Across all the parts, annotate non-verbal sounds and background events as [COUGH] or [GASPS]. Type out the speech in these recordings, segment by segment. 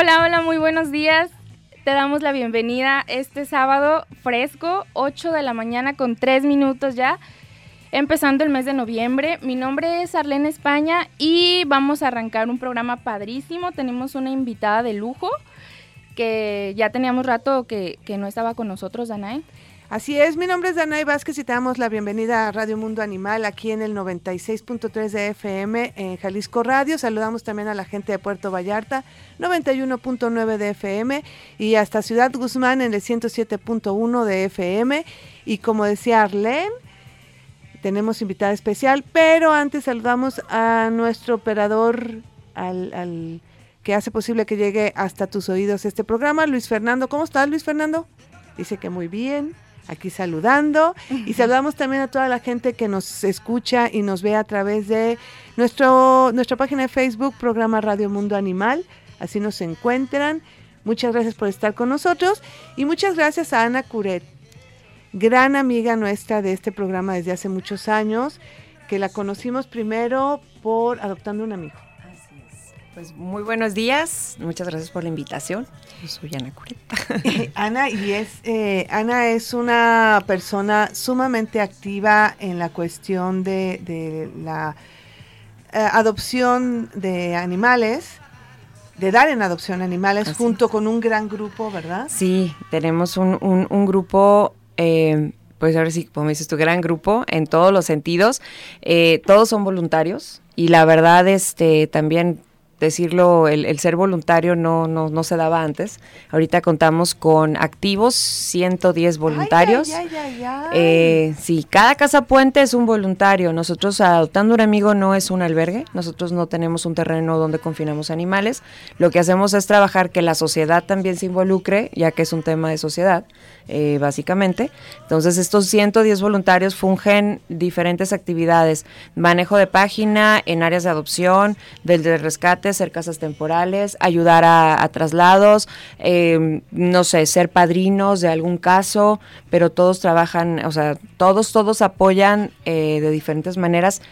Hola, hola, muy buenos días. Te damos la bienvenida este sábado fresco, 8 de la mañana con 3 minutos ya, empezando el mes de noviembre. Mi nombre es Arlene España y vamos a arrancar un programa padrísimo. Tenemos una invitada de lujo que ya teníamos rato que, que no estaba con nosotros, Danae. Así es, mi nombre es Danay Vázquez y te damos la bienvenida a Radio Mundo Animal aquí en el 96.3 de FM en Jalisco Radio. Saludamos también a la gente de Puerto Vallarta, 91.9 de FM y hasta Ciudad Guzmán en el 107.1 de FM. Y como decía Arlene, tenemos invitada especial, pero antes saludamos a nuestro operador, al, al que hace posible que llegue hasta tus oídos este programa, Luis Fernando. ¿Cómo estás, Luis Fernando? Dice que muy bien aquí saludando y saludamos también a toda la gente que nos escucha y nos ve a través de nuestro, nuestra página de Facebook, programa Radio Mundo Animal, así nos encuentran. Muchas gracias por estar con nosotros y muchas gracias a Ana Curet, gran amiga nuestra de este programa desde hace muchos años, que la conocimos primero por Adoptando un Amigo. Pues muy buenos días, muchas gracias por la invitación. Yo soy Ana Cureta. [LAUGHS] Ana, y es, eh, Ana es una persona sumamente activa en la cuestión de, de la eh, adopción de animales, de dar en adopción animales, Así junto con un gran grupo, ¿verdad? Sí, tenemos un, un, un grupo, eh, pues ahora sí, como dices tu gran grupo, en todos los sentidos. Eh, todos son voluntarios y la verdad, este, también decirlo, el, el, ser voluntario no, no, no se daba antes. Ahorita contamos con activos 110 voluntarios. Ay, ay, ay, eh, sí, cada casa puente es un voluntario. Nosotros adoptando un amigo no es un albergue. Nosotros no tenemos un terreno donde confinamos animales. Lo que hacemos es trabajar que la sociedad también se involucre, ya que es un tema de sociedad. Eh, básicamente. Entonces estos 110 voluntarios fungen diferentes actividades, manejo de página en áreas de adopción, del de rescate, ser casas temporales, ayudar a, traslados, eh, no sé, ser padrinos de algún caso, pero todos trabajan, o sea, todos, todos apoyan eh, de diferentes maneras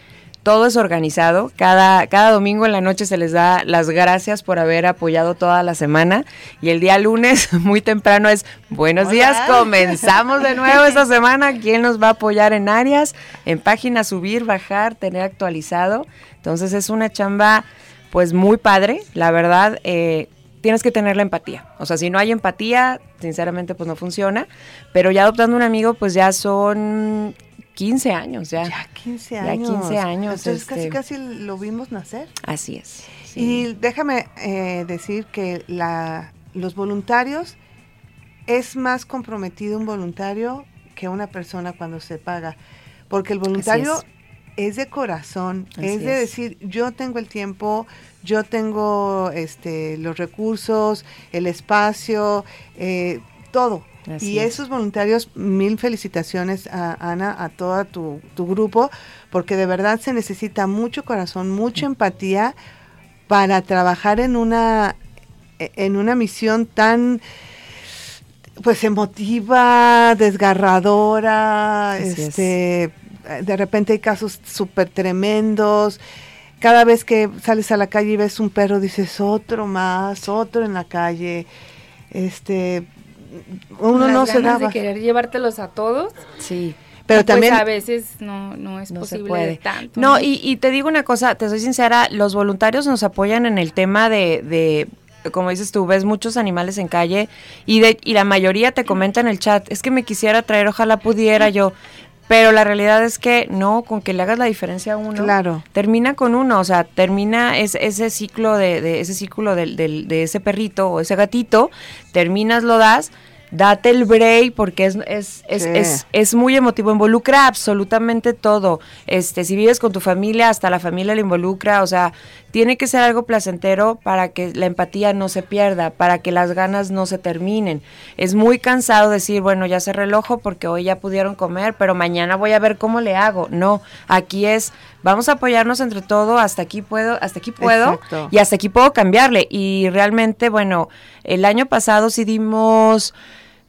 todo es organizado. Cada, cada domingo en la noche se les da las gracias por haber apoyado toda la semana. Y el día lunes, [LAUGHS] muy temprano, es buenos Hola. días. Comenzamos de nuevo esta [LAUGHS] semana. ¿Quién nos va a apoyar en áreas? En páginas, subir, bajar, tener actualizado. Entonces es una chamba, pues muy padre. La verdad, eh, tienes que tener la empatía. O sea, si no hay empatía, sinceramente, pues no funciona. Pero ya adoptando un amigo, pues ya son 15 años ya. Ya 15 años. Ya 15 años. Entonces este... casi casi lo vimos nacer. Así es. Sí. Y déjame eh, decir que la, los voluntarios, es más comprometido un voluntario que una persona cuando se paga. Porque el voluntario es. es. de corazón, Así es de decir, yo tengo el tiempo, yo tengo este, los recursos, el espacio, eh, todo. Así y esos es. voluntarios, mil felicitaciones a Ana, a todo tu, tu, grupo, porque de verdad se necesita mucho corazón, mucha empatía para trabajar en una, en una misión tan pues emotiva, desgarradora, Así este, es. de repente hay casos súper tremendos. Cada vez que sales a la calle y ves un perro, dices otro más, otro en la calle. Este, uno Las no se daba. de querer llevártelos a todos. Sí. Pero también pues a veces no, no es no posible se puede. tanto. No, ¿no? Y, y, te digo una cosa, te soy sincera, los voluntarios nos apoyan en el tema de, de como dices tú, ves muchos animales en calle y, de, y la mayoría te comenta en el chat, es que me quisiera traer, ojalá pudiera yo. Pero la realidad es que no, con que le hagas la diferencia a uno, claro. termina con uno, o sea, termina es, ese ciclo de, de ese de, de, de, ese perrito o ese gatito, terminas, lo das, date el break porque es, es, es, es, es, muy emotivo, involucra absolutamente todo. Este, si vives con tu familia, hasta la familia le involucra, o sea, tiene que ser algo placentero para que la empatía no se pierda, para que las ganas no se terminen. Es muy cansado decir, bueno, ya se relojo porque hoy ya pudieron comer, pero mañana voy a ver cómo le hago. No, aquí es, vamos a apoyarnos entre todo, hasta aquí puedo, hasta aquí puedo y hasta aquí puedo cambiarle. Y realmente, bueno, el año pasado sí dimos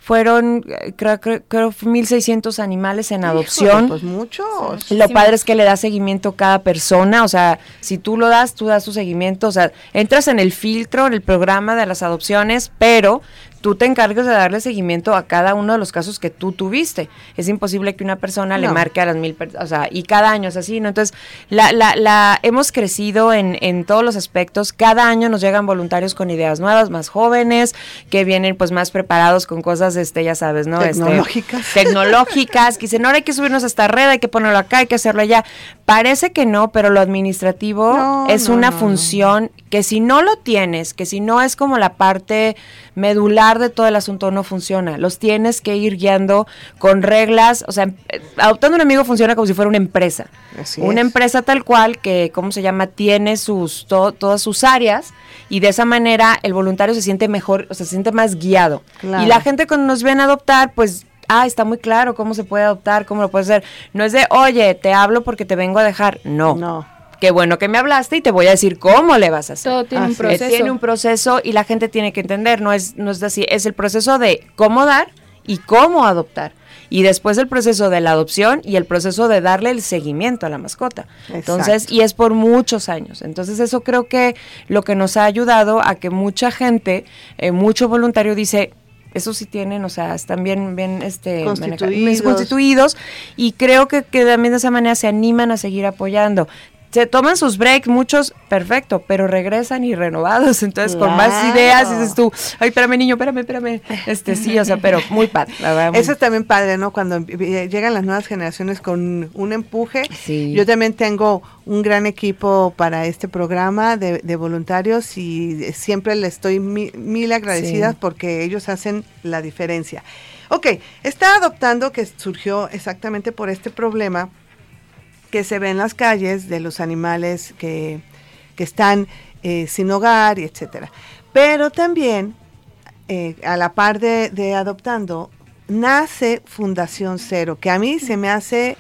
fueron creo, creo, creo 1600 animales en adopción. pues muchos. Lo padre es que le da seguimiento cada persona, o sea, si tú lo das, tú das tu seguimiento, o sea, entras en el filtro, en el programa de las adopciones, pero tú te encargas de darle seguimiento a cada uno de los casos que tú tuviste. Es imposible que una persona le marque a las mil personas, o sea, y cada año es así, ¿no? Entonces, la, la, la, hemos crecido en, en todos los aspectos. Cada año nos llegan voluntarios con ideas nuevas, más jóvenes, que vienen pues más preparados con cosas, este, ya sabes, ¿no? Este, tecnológicas. Este, [LAUGHS] tecnológicas, que dicen, ahora hay que subirnos a esta red, hay que ponerlo acá, hay que hacerlo allá. Parece que no, pero lo administrativo no, es no, una función que si no lo tienes, que si no es como la parte medular de todo el asunto no funciona. Los tienes que ir guiando con reglas. O sea, adoptando un amigo funciona como si fuera una empresa. Así una es. empresa tal cual que, ¿cómo se llama? Tiene sus to, todas sus áreas y de esa manera el voluntario se siente mejor, o sea, se siente más guiado. Claro. Y la gente cuando nos ven adoptar, pues ah, está muy claro cómo se puede adoptar, cómo lo puedes hacer. No es de, oye, te hablo porque te vengo a dejar. No. No. Qué bueno que me hablaste y te voy a decir cómo le vas a hacer. Todo tiene Así un es. proceso. Tiene un proceso y la gente tiene que entender, no es, no es así, es el proceso de cómo dar y cómo adoptar. Y después el proceso de la adopción y el proceso de darle el seguimiento a la mascota. Entonces, y es por muchos años. Entonces, eso creo que lo que nos ha ayudado a que mucha gente, eh, mucho voluntario dice, eso sí tienen, o sea, están bien, bien este, Constituidos. maneja- constituidos y creo que, que también de esa manera se animan a seguir apoyando. Se toman sus breaks, muchos, perfecto, pero regresan y renovados, [LAUGHS] entonces con más ideas dices tú, ay, espérame niño, espérame, espérame, este sí, o sea, pero muy padre, la verdad. muy- Eso es también padre, ¿no? Cuando eh, llegan las nuevas generaciones con un empuje. Sí. Yo también tengo un gran equipo para este programa de, de voluntarios y siempre les estoy mi- mil agradecidas Sí. porque ellos hacen la diferencia. Ok, está adoptando que surgió exactamente por este problema que se ve en las calles de los animales que, que están eh, sin hogar y etcétera. Pero también, eh, a la par de, de adoptando, nace Fundación Cero, que a mí se me hace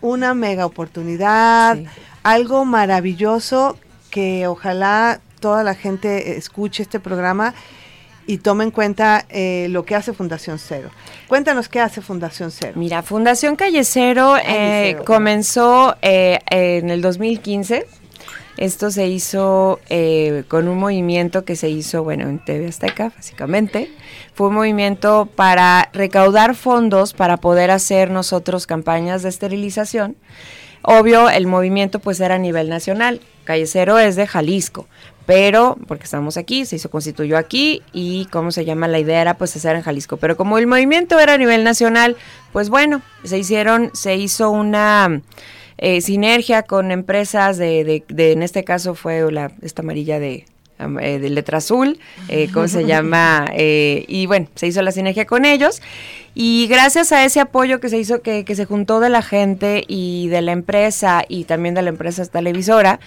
una mega oportunidad, Sí. algo maravilloso que ojalá toda la gente escuche este programa y tome en cuenta eh, lo que hace Fundación Cero. Cuéntanos qué hace Fundación Cero. Mira, Fundación Callecero eh, Callecero. comenzó eh, en el 2015. Esto se hizo eh, con un movimiento que se hizo, bueno, en TV Azteca, básicamente. Fue un movimiento para recaudar fondos para poder hacer nosotros campañas de esterilización. Obvio, el movimiento pues era a nivel nacional. Callecero es de Jalisco, pero porque estamos aquí, se hizo constituyó aquí y cómo se llama la idea era pues hacer en Jalisco. Pero como el movimiento era a nivel nacional, pues bueno, se hicieron, se hizo una eh, sinergia con empresas de, de, de, en este caso fue la esta amarilla de eh, de letra azul, eh, ¿cómo se llama? [LAUGHS] Eh, y bueno, se hizo la sinergia con ellos. Y gracias a ese apoyo que se hizo, que, que se juntó de la gente y de la empresa y también de la empresa televisora,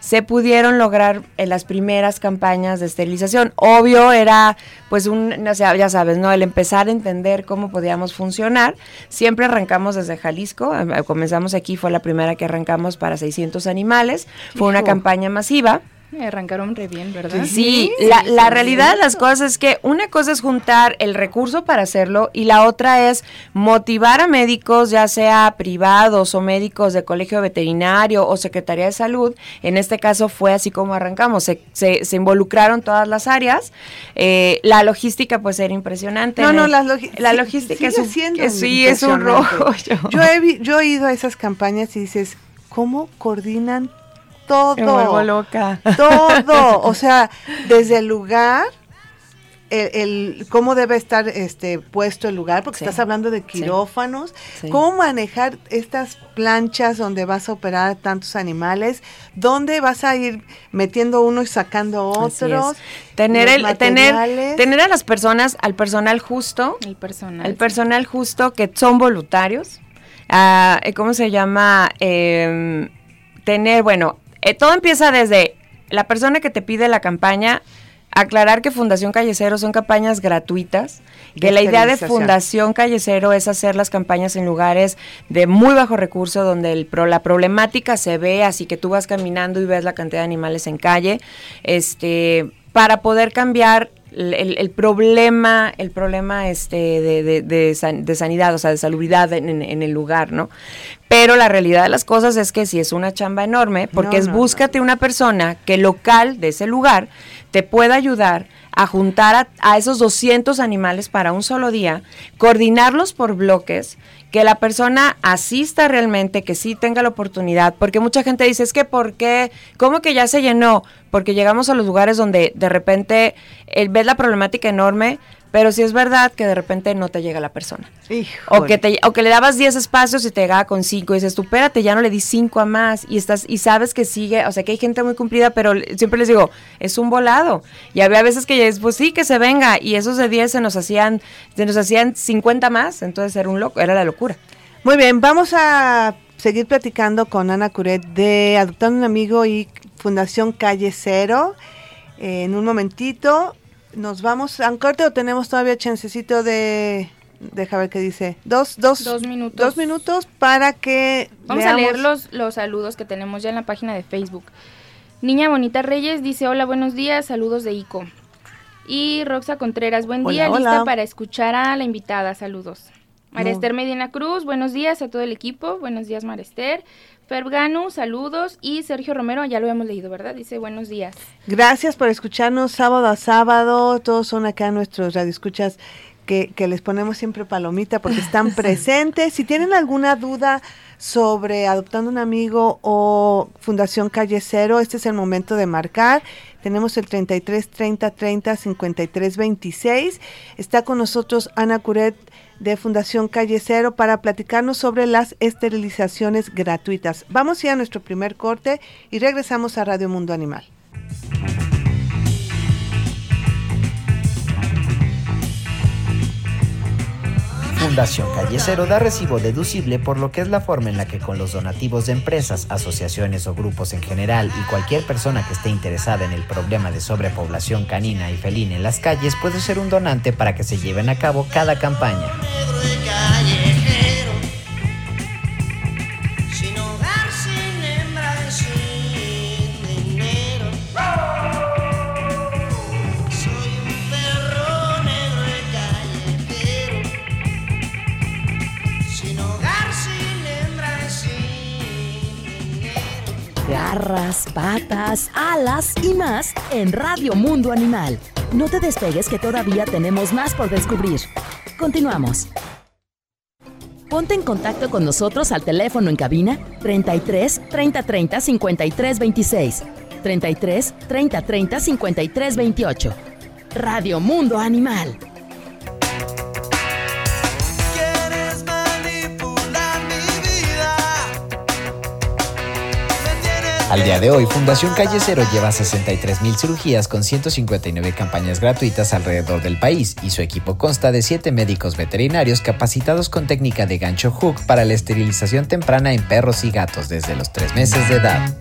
se pudieron lograr en las primeras campañas de esterilización. Obvio era, pues, un, o sea, ya sabes, ¿no? El empezar a entender cómo podíamos funcionar. Siempre arrancamos desde Jalisco, eh, comenzamos aquí, fue la primera que arrancamos para 600 animales. Fue una Hijo. campaña masiva. Me arrancaron re bien, ¿verdad? Sí, la, la realidad de las cosas es que una cosa es juntar el recurso para hacerlo y la otra es motivar a médicos, ya sea privados o médicos de colegio veterinario o Secretaría de Salud. En este caso fue así como arrancamos, se, se, se involucraron todas las áreas. Eh, la logística pues era impresionante. No, no, el- la, logi- la sí, logística es un, siendo que sí, es un rollo. Yo he, vi- yo he ido a esas campañas y dices, ¿cómo coordinan todo? Me vuelvo loca. Todo, [LAUGHS] o sea, desde el lugar el, cómo debe estar este puesto el lugar, porque estás hablando de quirófanos, cómo manejar estas planchas donde vas a operar tantos animales, dónde vas a ir metiendo uno y sacando otros, tener el tener tener a las personas, al personal justo, el personal, el personal justo que son voluntarios, ah, ¿cómo se llama? Em, tener, bueno, eh, todo empieza desde la persona que te pide la campaña Aclarar que Fundación Callecero son campañas gratuitas, que la idea de Fundación Callecero es hacer las campañas en lugares de muy bajo recurso, donde el, la problemática se ve, así que tú vas caminando y ves la cantidad de animales en calle, este, para poder cambiar el, problema, el problema este de, de, sanidad, o sea, de salubridad en, el lugar, ¿no? Pero la realidad de las cosas es que si es una chamba enorme, porque es búscate una persona que local de ese lugar te pueda ayudar a juntar a, esos 200 animales para un solo día, coordinarlos por bloques, que la persona asista realmente, que sí tenga la oportunidad, porque mucha gente dice, es que ¿por qué? ¿Cómo que ya se llenó? Porque llegamos a los lugares donde de repente eh, ves la problemática enorme, pero si es verdad que de repente no te llega la persona. O que, te, o que le dabas 10 espacios y te llegaba con 5 y dices, tú espérate, ya no le di 5 a más y estás y sabes que sigue, o sea que hay gente muy cumplida, pero siempre les digo, es un volado. Y había veces que ya es, pues sí, que se venga y esos de 10 se nos hacían se nos hacían 50 más, entonces era un loco, era la locura. Muy bien, vamos a seguir platicando con Ana Curet de Adoptando un Amigo y Fundación Calle Cero. en un momentito, nos vamos. A un corte o tenemos todavía chancecito de deja ver qué dice dos dos dos minutos. dos minutos para que vamos a leer los, los saludos que tenemos ya en la página de Facebook. Niña Bonita Reyes dice hola buenos días saludos de Ico. Y Roxa Contreras buen día lista para escuchar a la invitada saludos. Marester Medina Cruz buenos días a todo el equipo buenos días Marester Ferganu, saludos. Y Sergio Romero, ya lo hemos leído, ¿verdad? Dice buenos días. Gracias por escucharnos sábado a sábado. Todos son acá nuestros radioescuchas que, que les ponemos siempre palomita porque están [LAUGHS] presentes. Si tienen alguna duda sobre Adoptando un Amigo o Fundación Calle Cero, este es el momento de marcar. Tenemos el 33 30 30 53 26. Está con nosotros Ana Curet de Fundación Calle Cero para platicarnos sobre las esterilizaciones gratuitas. Vamos a a nuestro primer corte y regresamos a Radio Mundo Animal. Fundación Callecero da recibo deducible por lo que es la forma en la que con los donativos de empresas, asociaciones o grupos en general y cualquier persona que esté interesada en el problema de sobrepoblación canina y felina en las calles puede ser un donante para que se lleven a cabo cada campaña. Patas, alas y más en Radio Mundo Animal. No te despegues que todavía tenemos más por descubrir. Continuamos. Ponte en contacto con nosotros al teléfono en cabina 33 30 30 53 26, 33 30 30 53 28. Radio Mundo Animal. Al día de hoy, Fundación Calle Cero lleva 63.000 cirugías con 159 campañas gratuitas alrededor del país y su equipo consta de 7 médicos veterinarios capacitados con técnica de gancho hook para la esterilización temprana en perros y gatos desde los 3 meses de edad.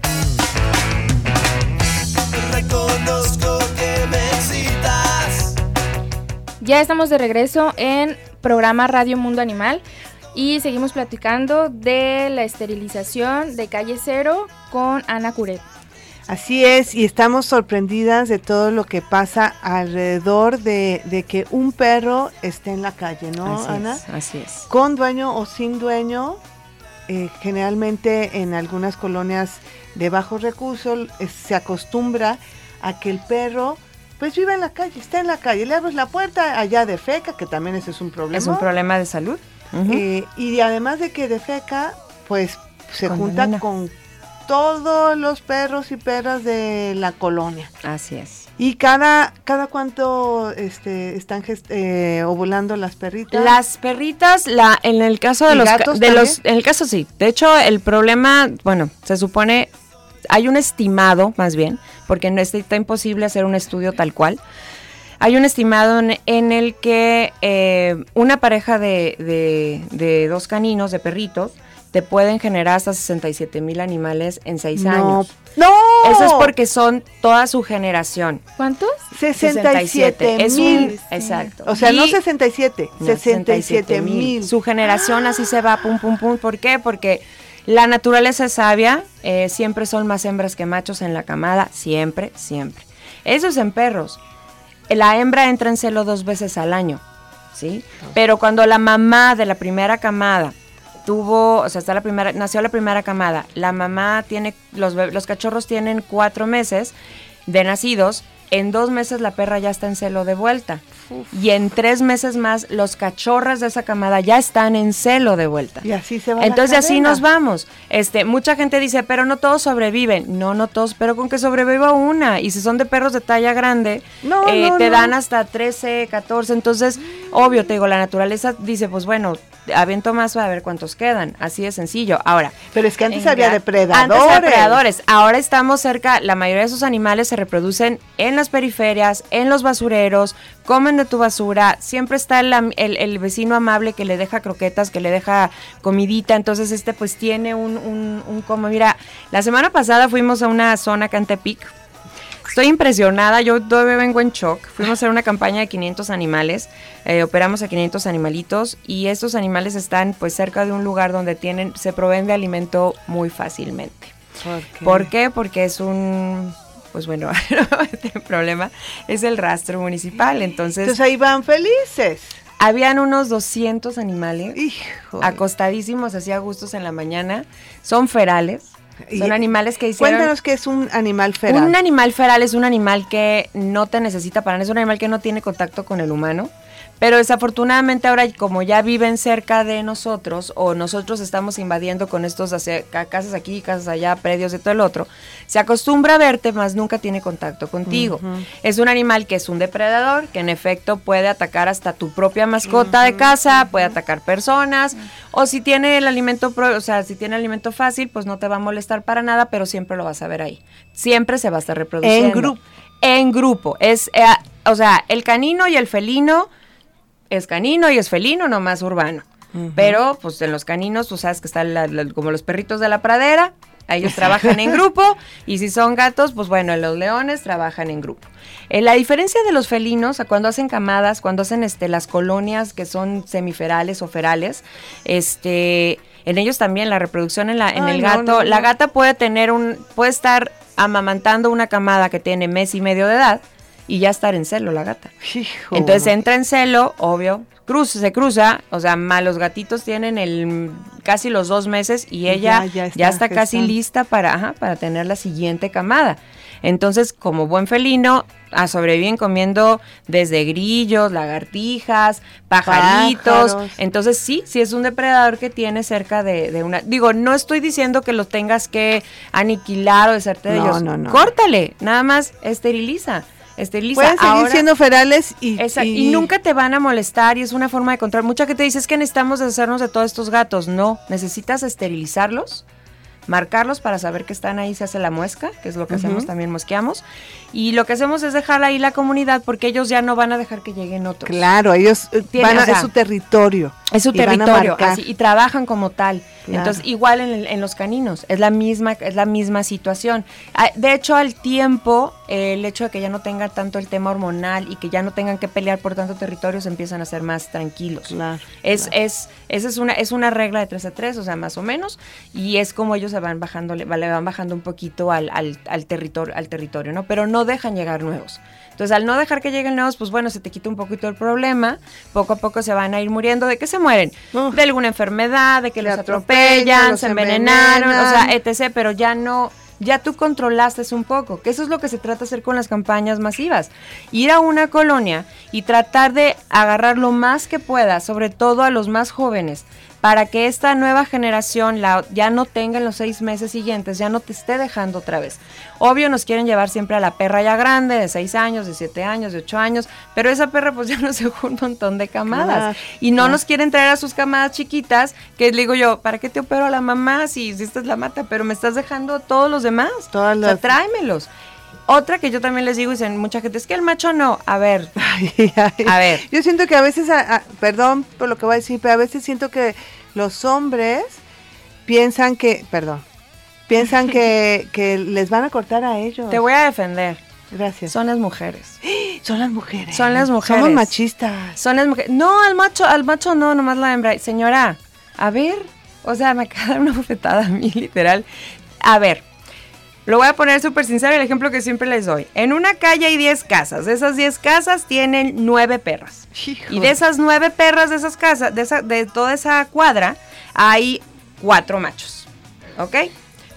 Ya estamos de regreso en programa Radio Mundo Animal. Y seguimos platicando de la esterilización de calle cero con Ana Curet. Así es, y estamos sorprendidas de todo lo que pasa alrededor de, que un perro esté en la calle, ¿no, Ana? así es. Con dueño o sin dueño, eh, generalmente en algunas colonias de bajos recursos eh, se acostumbra a que el perro pues viva en la calle, está en la calle, le abres la puerta allá de feca, que también ese es un problema. Es un problema de salud. Eh, y además de que defeca, pues se junta con todos los perros y perras de la colonia. Así es. ¿Y cada, cada cuánto este, están eh, ovulando las perritas? Las perritas, la, en el caso de los gatos de los, en el caso sí. De hecho, el problema, bueno, se supone, hay un estimado, más bien, porque no está imposible hacer un estudio tal cual. Hay un estimado en, el que eh, una pareja de, de, de dos caninos, de perritos, te pueden generar hasta 67 mil animales en seis años. ¡No! Eso es porque son toda su generación. ¿Cuántos? 67 Es mil. Exacto. O sea, no Y- 67, no, 67 mil. Su generación así se va, pum, pum, pum. ¿Por qué? Porque la naturaleza es sabia, eh, siempre son más hembras que machos en la camada, siempre, siempre. Eso es en perros. La hembra entra en celo dos veces al año, ¿sí? Pero cuando la mamá de la primera camada tuvo, o sea, está la primera, nació la primera camada, la mamá tiene, los, los cachorros tienen cuatro meses de nacidos, en dos meses la perra ya está en celo de vuelta. Y en tres meses más, los cachorras de esa camada ya están en celo de vuelta. Y así se va la Entonces así nos vamos. Este, mucha gente dice, pero no todos sobreviven. No, no todos, pero con que sobreviva una. Y si son de perros de talla grande, No, eh, no, te no. dan hasta 13, 14. Entonces, obvio, te digo, la naturaleza dice, pues bueno, aviento más a ver cuántos quedan. Así de sencillo. Ahora, Pero es que antes había depredadores. Antes había depredadores. Ahora estamos cerca, la mayoría de esos animales se reproducen en las periferias, en los basureros, comen de tu basura. Siempre está el, el- el vecino amable que le deja croquetas, que le deja comidita. Entonces este pues tiene un, un, un como, mira, la semana pasada fuimos a una zona acá en Tepic. Estoy impresionada, yo todavía vengo en shock. Fuimos a hacer una campaña de 500 animales, eh, operamos a 500 animalitos y estos animales están pues cerca de un lugar donde tienen, se proveen de alimento muy fácilmente. ¿Por qué? ¿Por qué? Porque es un, pues bueno, [LAUGHS] el problema es el rastro municipal. Entonces, Entonces ahí van felices. habían unos 200 animales Hijo. acostadísimos, así a gustos en la mañana. Son ferales, son animales que hicieron... Cuéntanos qué es un animal feral. Un animal feral es un animal que no te necesita para nada, es un animal que no tiene contacto con el humano. Pero desafortunadamente ahora como ya viven cerca de nosotros o nosotros estamos invadiendo con estos hacia- casas aquí, casas allá, predios de todo el otro, se acostumbra a verte, más nunca tiene contacto contigo. Es un animal que es un depredador, que en efecto puede atacar hasta tu propia mascota de casa, puede atacar personas, o si tiene el alimento, pro- o sea, si tiene alimento fácil, pues no te va a molestar para nada, pero siempre lo vas a ver ahí. Siempre se va a estar reproduciendo. En grupo. En grupo. Es, eh, o sea, el canino y el felino es canino y es felino, nomás urbano. Pero, pues en los caninos, tú sabes que están la- la- como los perritos de la pradera, ellos trabajan en grupo, y si son gatos, pues bueno, los leones trabajan en grupo. Eh, la diferencia de los felinos, a cuando hacen camadas, cuando hacen este, las colonias que son semiferales o ferales, este, en ellos también la reproducción en, la, en Ay, el no, gato, no, la gata puede tener un, puede estar amamantando una camada que tiene mes y medio de edad y ya estar en celo la gata. Hijo. Entonces entra en celo, obvio, cruza, se cruza, o sea, los gatitos tienen el casi los dos meses y ella ya ya está está, casi lista para, ajá, para tener la siguiente camada. Entonces, como buen felino, ah, sobreviven comiendo desde grillos, lagartijas, pajaritos. Pájaros. Entonces, sí, sí es un depredador que tiene cerca de, de una... Digo, no estoy diciendo que los tengas que aniquilar o deshacerte de No, ellos. no, no. Córtale, nada más esteriliza. Esteriliza. Pueden seguir Ahora- siendo ferales y, Exacto, y, nunca te van a molestar y es una forma de controlar. Mucha gente dice es que necesitamos deshacernos de todos estos gatos. No, necesitas esterilizarlos, marcarlos para saber que están ahí, se hace la muesca, que es lo que hacemos también, mosqueamos. Y lo que hacemos es dejar ahí la comunidad porque ellos ya no van a dejar que lleguen otros. Claro, ellos eh, Tiene, van a, o sea, es su territorio. Es su y territorio así, y trabajan como tal. Claro. Entonces, igual en, en los caninos, es la misma, es la misma situación. Ah, De hecho, al tiempo, eh, el hecho de que ya no tengan tanto el tema hormonal y que ya no tengan que pelear por tanto territorio, se empiezan a ser más tranquilos. Claro, Es, claro. es, esa es una, es una regla de 3 a 3, o sea, más o menos, y es como ellos van bajando, le, van bajando un poquito al, al, al territorio, al territorio, ¿no? Pero no dejan llegar nuevos. Entonces, al no dejar que lleguen nuevos, pues bueno, se te quita un poquito el problema. Poco a poco se van a ir muriendo. ¿De qué se mueren? De alguna enfermedad, de que los atropellan, los se envenenaron, o sea, envenenan. etc. Pero ya no, ya tú controlaste un poco, que eso es lo que se trata de hacer con las campañas masivas. Ir a una colonia y tratar de agarrar lo más que puedas, sobre todo a los más jóvenes, para que esta nueva generación la, ya no tenga en los seis meses siguientes, ya no te esté dejando otra vez. Obvio nos quieren llevar siempre a la perra ya grande, de seis años, de siete años, de ocho años, pero esa perra pues [LAUGHS] ya nos dejó un montón de camadas. y no nos quieren traer a sus camadas chiquitas, que digo yo, ¿para qué te opero a la mamá si, si esta es la mata? Pero me estás dejando a todos los demás. Todas O sea, tráemelos. Otra que yo también les digo, dicen mucha gente, es que el macho no. A ver, [LAUGHS] Ay, ay. A ver. Yo siento que a veces, a- a- perdón por lo que voy a decir, pero a veces siento que los hombres piensan que, perdón, piensan que, [LAUGHS] que les van a cortar a ellos. te voy a defender. Gracias. Son las mujeres. [GASPS] Son las mujeres. Son las mujeres. Somos machistas. Son las mujeres. No, al macho, al macho no, nomás la hembra. Señora, a ver, o sea, me acaba de dar una bofetada a mí, literal. A ver, lo voy a poner súper sincero, el ejemplo que siempre les doy. En una calle hay 10 casas. De esas 10 casas tienen 9 perras. Y de esas 9 perras de esas casas, de, esa, de toda esa cuadra, hay 4 machos. ¿Ok?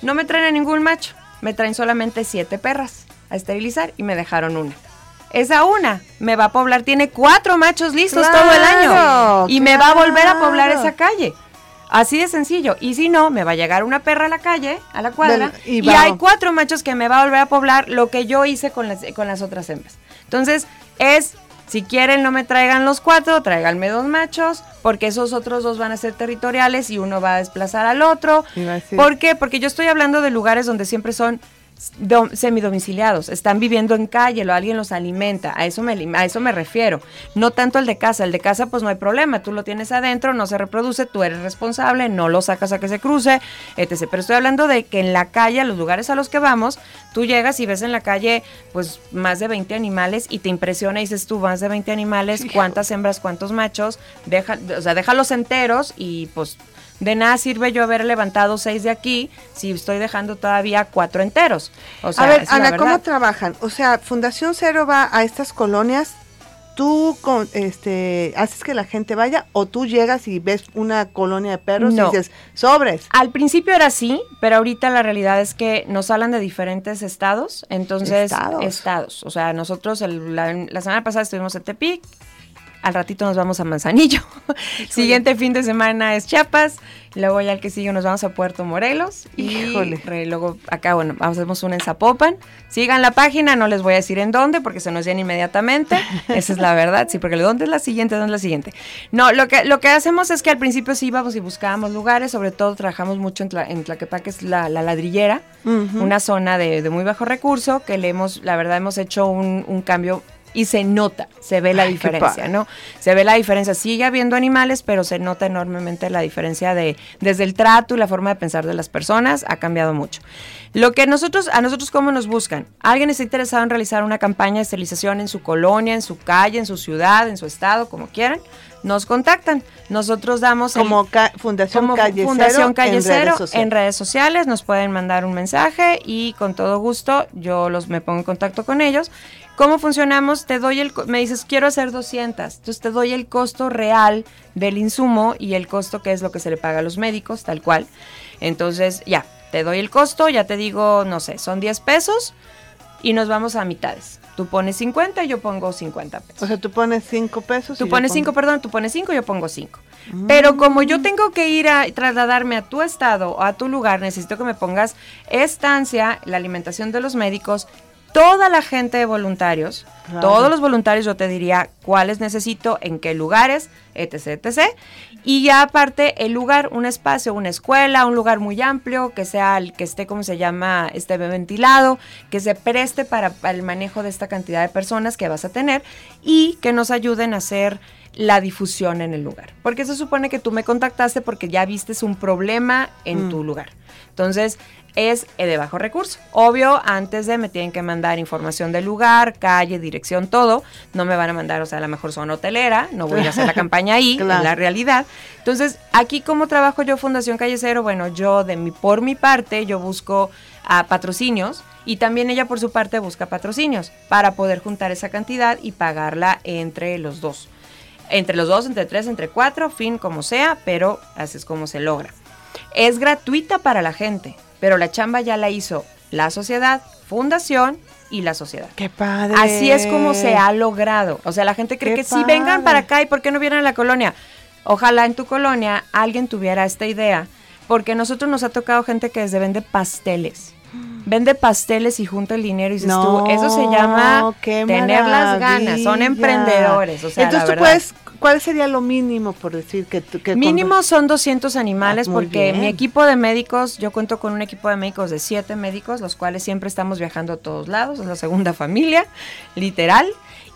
No me traen a ningún macho. Me traen solamente 7 perras a esterilizar y me dejaron una. Esa una me va a poblar, tiene cuatro machos listos todo el año. Claro, Y me va a volver a poblar esa calle. Así de sencillo. Y si no, me va a llegar una perra a la calle, a la cuadra, Del- y hay cuatro machos que me va a volver a poblar lo que yo hice con las, con las otras hembras. Entonces, es, si quieren no me traigan los cuatro, tráiganme dos machos, porque esos otros dos van a ser territoriales y uno va a desplazar al otro. ¿Por qué? Porque yo estoy hablando de lugares donde siempre son semidomiciliados, están viviendo en calle, lo, alguien los alimenta, a eso, me, a eso me refiero. No tanto el de casa, el de casa pues no hay problema, tú lo tienes adentro, no se reproduce, tú eres responsable, no lo sacas a que se cruce, etc. Pero estoy hablando de que en la calle, a los lugares a los que vamos, tú llegas y ves en la calle pues más de 20 animales y te impresiona y dices tú, más de 20 animales, cuántas hembras, cuántos machos, deja, o sea, déjalos enteros y pues de nada sirve yo haber levantado seis de aquí si estoy dejando todavía cuatro enteros. O sea, a ver, Ana, ¿cómo trabajan? O sea, Fundación Cero va a estas colonias, tú con, este, haces que la gente vaya o tú llegas y ves una colonia de perros No. y dices, sobres. Al principio era así, pero ahorita la realidad es que nos hablan de diferentes estados, entonces Estados. estados. O sea, nosotros el- la, la semana pasada estuvimos en Tepic, al ratito nos vamos a Manzanillo, siguiente fin de semana es Chiapas, luego ya el que sigue nos vamos a Puerto Morelos y Híjole. re- luego acá, bueno, hacemos una en Zapopan. Sigan la página, no les voy a decir en dónde porque se nos llena inmediatamente, [LAUGHS] esa es la verdad, sí, porque ¿dónde es la siguiente? ¿Dónde es la siguiente? No, lo que, lo que hacemos es que al principio sí íbamos y buscábamos lugares, sobre todo trabajamos mucho en, Tla, en Tlaquepaque, es la, la ladrillera, una zona de, de muy bajo recurso, que le hemos, la verdad, hemos hecho un, un cambio y se nota, se ve la Ay, diferencia. ¿no? Se ve la diferencia. Sigue habiendo animales, pero se nota enormemente la diferencia de desde el trato y la forma de pensar de las personas ha cambiado mucho. Lo que nosotros, a nosotros cómo nos buscan. Alguien está interesado en realizar una campaña de esterilización en su colonia, en su calle, en su ciudad, en su estado, como quieran. Nos contactan. Nosotros damos el- Como ca- Fundación como Calle Fundación Calle en Cero redes sociales. en redes sociales nos pueden mandar un mensaje y con todo gusto yo los me pongo en contacto con ellos. ¿Cómo funcionamos? Te doy el me dices, "Quiero hacer 200." Entonces te doy el costo real del insumo y el costo que es lo que se le paga a los médicos, tal cual. Entonces, ya, te doy el costo, ya te digo, no sé, son 10 pesos y nos vamos a mitades. Tú pones 50 y yo pongo 50 pesos. O sea, tú pones cinco pesos. Tú y pones pongo- cinco, perdón, tú pones cinco, yo pongo cinco. Mm. Pero como yo tengo que ir a trasladarme a tu estado o a tu lugar, necesito que me pongas estancia, la alimentación de los médicos, toda la gente de voluntarios, Claro. todos los voluntarios yo te diría cuáles necesito, en qué lugares, etc, etc. Y ya aparte el lugar, un espacio, una escuela, un lugar muy amplio, que sea el que esté, como se llama, esté ventilado, que se preste para, para el manejo de esta cantidad de personas que vas a tener y que nos ayuden a hacer la difusión en el lugar. Porque se supone que tú me contactaste porque ya vistes un problema en Mm. tu lugar. Entonces, es eh, de bajo recurso. Obvio, antes de me tienen que mandar información del lugar, calle, dirección, todo. No me van a mandar, o sea, a la mejor zona hotelera, no voy a hacer la [LAUGHS] campaña ahí, Claro. en la realidad. Entonces, aquí como trabajo yo Fundación Calle Cero, bueno, yo de mi, por mi parte, yo busco a patrocinios y también ella por su parte busca patrocinios para poder juntar esa cantidad y pagarla entre los dos. Entre los dos, entre tres, entre cuatro, fin, como sea, pero así es como se logra. Es gratuita para la gente, pero la chamba ya la hizo la sociedad, fundación y la sociedad. Qué padre. Así es como se ha logrado. O sea, la gente cree Qué que sí vengan padre. para acá y ¿por qué no vienen a la colonia? ojalá en tu colonia alguien tuviera esta idea, porque a nosotros nos ha tocado gente que desde vende pasteles. Vende pasteles y junta el dinero y dices No, tú, eso se llama tener las ganas, son emprendedores, o sea, Entonces tú verdad. puedes, ¿cuál sería lo mínimo por decir que, que Mínimo son 200 animales Ah, porque bien. mi equipo de médicos, yo cuento con un equipo de médicos de siete médicos, los cuales siempre estamos viajando a todos lados, es la segunda [LAUGHS] familia, literal.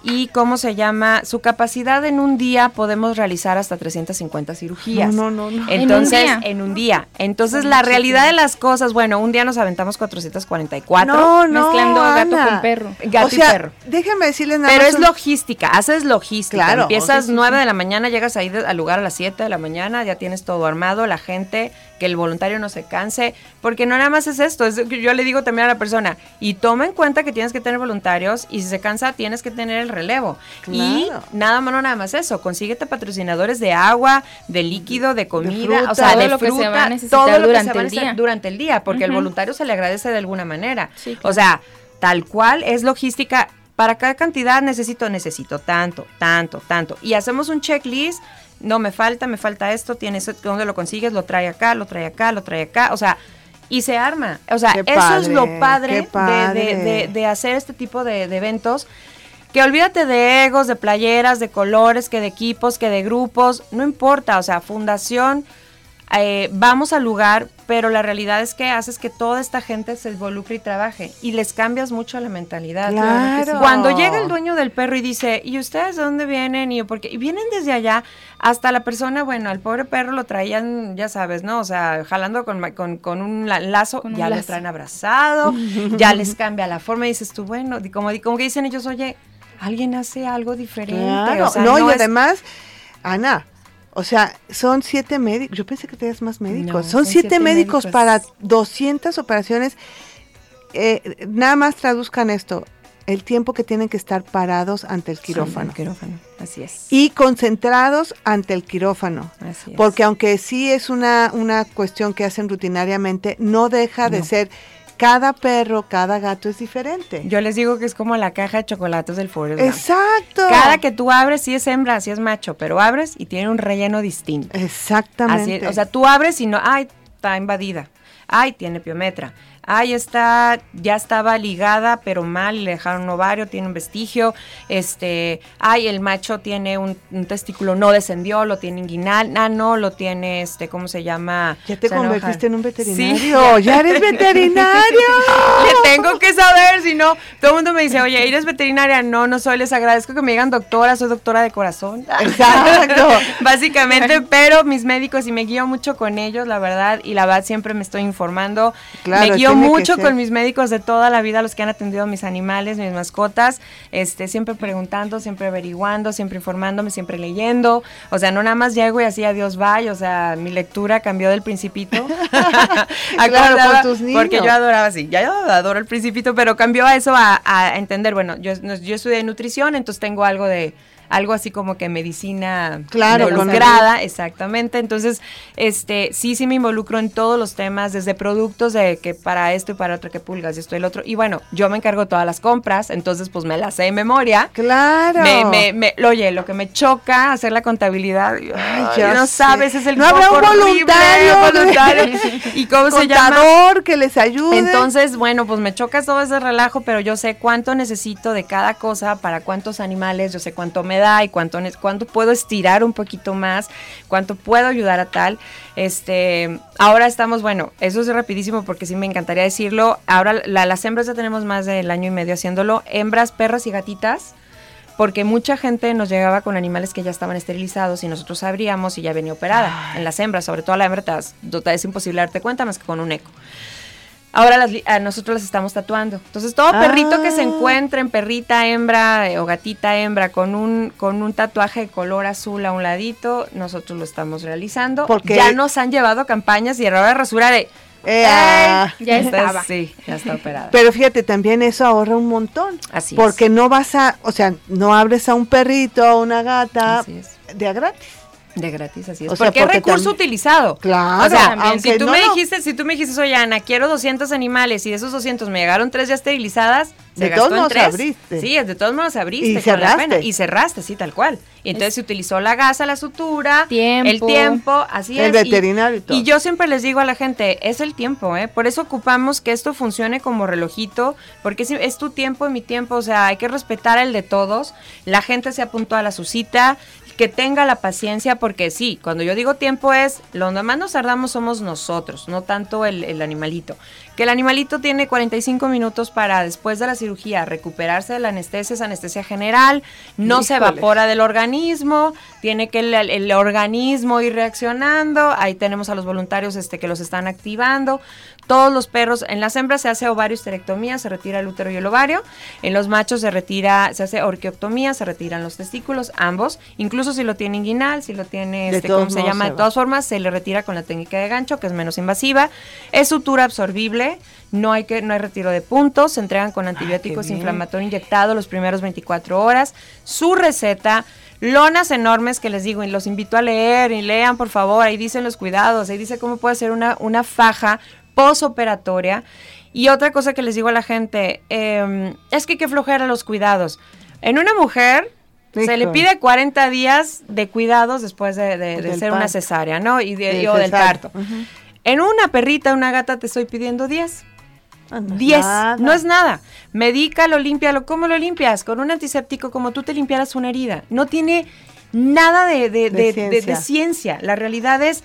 Y cómo se llama, su capacidad en un día podemos realizar hasta 350 cirugías. No, no, no, no. Entonces, ¿En un día? en un día. Entonces, la realidad de las cosas, bueno, un día nos aventamos 444. No, no, mezclando gato Ana. con perro. Gato o sea, y perro. déjame decirles nada Pero más es un- logística, haces logística. Claro, Empiezas sí, 9 sí. de la mañana, llegas ahí de- al lugar a las 7 de la mañana, ya tienes todo armado, la gente, que el voluntario no se canse, porque no nada más es esto, es que yo le digo también a la persona, y toma en cuenta que tienes que tener voluntarios y si se cansa tienes que tener el relevo. Y Claro. nada más, no nada más eso, consíguete patrocinadores de agua, de líquido, de comida, fruta. o sea, Todo de lo que se fruta, va a necesitar todo lo que durante se va a el día. durante el día, porque el voluntario se le agradece de alguna manera. Sí, O sea, tal cual es logística. Para cada cantidad necesito, necesito tanto, tanto, tanto. Y hacemos un checklist. No me falta, me falta esto, tienes, ¿dónde lo consigues? Lo trae acá, lo trae acá, lo trae acá. O sea, y se arma. O sea, Qué eso es lo padre. De, de- de hacer este tipo de, de eventos. Que olvídate de egos, de playeras, de colores, que de equipos, que de grupos. No importa, o sea, fundación eh, vamos al lugar, pero la realidad es que haces que toda esta gente se involucre y trabaje y les cambias mucho la mentalidad. Claro sí. Cuando llega el dueño del perro y dice, ¿y ustedes de dónde vienen? Y, yo, porque, y vienen desde allá, hasta la persona, bueno, al pobre perro lo traían, ya sabes, ¿no? O sea, jalando con, con, con un la- lazo, Con un ya lo traen abrazado, [LAUGHS] ya les cambia la forma y dices tú, bueno, como, como que dicen ellos, oye, alguien hace algo diferente. Claro, o sea, no, y es- además, Ana, o sea, son siete médicos, yo pensé que tenías más médicos, No, son, son siete, siete médicos, médicos. para 200 operaciones. Eh, nada más traduzcan esto, el tiempo que tienen que estar parados ante el quirófano El quirófano, así es. y concentrados ante el quirófano. Así es. Porque aunque sí es una, una cuestión que hacen rutinariamente, no deja de ser, cada perro, cada gato es diferente. Yo les digo que es como la caja de chocolates del Forrest Gump. Exacto. Cada que tú abres, sí es hembra, sí es macho, pero abres y tiene un relleno distinto. Exactamente. o sea, tú abres y no, ay, está invadida, ay, tiene piometra, ay, está, ya estaba ligada, pero mal, le dejaron un ovario, tiene un vestigio, este, ay, el macho tiene un, un testículo, no descendió, lo tiene inguinal, ah, no, lo tiene, este, ¿cómo se llama? ya te O sea, no, convertiste en un Sí. veterinario. Ya eres [LAUGHS] veterinario. Le tengo que saber, si no, todo el mundo me dice, oye, ¿eres veterinaria? No, no soy, les agradezco que me digan doctora, soy doctora de corazón. [LAUGHS] Exacto. Básicamente, pero mis médicos y me guío mucho con ellos, la verdad, y la verdad siempre me estoy informando. Claro, me guío mucho con mis médicos de toda la vida, los que han atendido a mis animales, mis mascotas, este, siempre preguntando, siempre averiguando, siempre informándome, siempre leyendo. O sea, no nada más llego y así adiós bye, o sea, mi lectura cambió del principito. [LAUGHS] [LAUGHS] Claro, Acordaba- con tus Porque yo adoraba así, ya yo adoro el principito, pero cambió a eso a, a entender, bueno, yo, yo estudié nutrición, entonces tengo algo de algo así como que medicina Claro, involucrada, exactamente. Entonces, este, sí, sí me involucro en todos los temas, desde productos de que para esto y para otro que pulgas y esto y el otro. Y bueno, yo me encargo de todas las compras, entonces pues me las sé de memoria. Claro. Me, me, me- oye, lo que me choca hacer la contabilidad, ay, ya no sé. sabes, es el No habrá un horrible, voluntario. voluntario. [LAUGHS] ¿Y cómo se llama? Que les ayude. Entonces, bueno, pues me choca todo ese relajo, pero yo sé cuánto necesito de cada cosa, para cuántos animales, yo sé cuánto me da y cuánto, puedo estirar un poquito más, cuánto puedo ayudar a tal. Este, ahora estamos, bueno, eso es rapidísimo porque sí me encantaría decirlo. Ahora la- las hembras ya tenemos más del año y medio haciéndolo, hembras, perras y gatitas. Porque mucha gente nos llegaba con animales que ya estaban esterilizados y nosotros abríamos y ya venía operada. En las hembras, sobre todo la hembra, te- es imposible darte cuenta más que con un eco. Ahora las li- a nosotros las estamos tatuando. Entonces, todo perrito que se Ah. encuentre en perrita hembra eh, o gatita hembra con un, con un tatuaje de color azul a un ladito, nosotros lo estamos realizando. Porque- ya nos han llevado a campañas y a la hora de eh, ah. Ya estaba. Sí, ya está operada. Pero fíjate, también eso ahorra un montón. Así es. porque no vas a, o sea, no abres a un perrito, a una gata Así es. de a gratis. De gratis, así es. O sea, porque recurso utilizado. Claro, O sea, si tú no me dijiste, si tú me dijiste, oye Ana, quiero 200 animales y de esos 200 me llegaron tres ya esterilizadas, De gastó todos en modos tres. abriste. Sí, de todos modos abriste. Y con la cerraste. pena. Y cerraste, sí, tal cual. Y entonces se utilizó la gasa, la sutura, Tiempo. el tiempo, así El es. y- veterinario y todo. y yo siempre les digo a la gente, es el tiempo, ¿eh? Por eso ocupamos que esto funcione como relojito, porque es, es tu tiempo y mi tiempo, o sea, hay que respetar el de todos. La gente se apuntó a la su cita, que tenga la paciencia, porque sí, cuando yo digo tiempo es, lo más nos tardamos somos nosotros, no tanto el, el animalito. Que el animalito tiene 45 minutos para, después de la cirugía, recuperarse de la anestesia, es anestesia general, no se evapora del organismo, tiene que el, el organismo ir reaccionando, ahí tenemos a los voluntarios este, que los están activando. Todos los perros, en las hembras se hace ovario esterectomía, se retira el útero y el ovario. En los machos se retira, se hace orquioctomía, se retiran los testículos, ambos. Incluso si lo tiene inguinal, si lo tiene, este, ¿cómo se llama? se De todas formas, se le retira con la técnica de gancho, que es menos invasiva. Es sutura absorbible, no hay, que, no hay retiro de puntos, se entregan con antibióticos bien. inflamatorios inflamatorio inyectado los primeros 24 horas. Su receta, lonas enormes que les digo y los invito a leer y lean por favor, ahí dicen los cuidados, ahí dice cómo puede ser una, una faja posoperatoria. Y otra cosa que les digo a la gente, eh, es que hay que flojera los cuidados. En una mujer se le pide 40 días de cuidados después de, de- de Del ser una cesárea, ¿no? Y, de, Del y- o del cesárea. parto. En una perrita, una gata, te estoy pidiendo 10. Ah, no es 10. nada. No es nada. Medícalo, límpialo. ¿Cómo lo limpias? Con un antiséptico como tú te limpiaras una herida. No tiene nada de, ciencia. La realidad es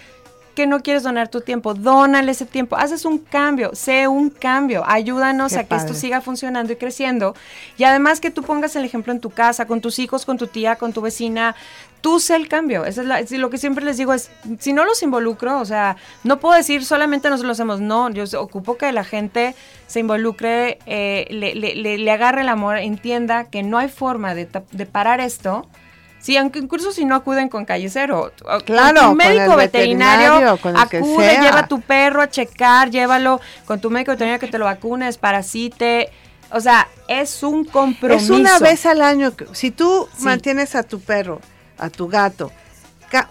que no quieres donar tu tiempo. Dónale ese tiempo. Haces un cambio. Sé un cambio. Ayúdanos Qué a que esto siga funcionando y creciendo. Y además que tú pongas el ejemplo en tu casa, con tus hijos, con tu tía, con tu vecina. Tú sé el cambio. Eso es la- es lo que siempre les digo es, si no los involucro, o sea, no puedo decir solamente nosotros lo hacemos. No, yo ocupo que la gente se involucre, eh, le, le- le- le agarre el amor, entienda que no hay forma de, de parar esto. Sí, aunque incluso si no acuden con calle cero. o- con Claro, tu con médico el veterinario, veterinario, con el que acude, lleva a tu perro a checar, llévalo con tu médico veterinario que te lo vacune, desparasite. O sea, es un compromiso. Es una vez al año. Si tú Sí. mantienes a tu perro, a tu gato,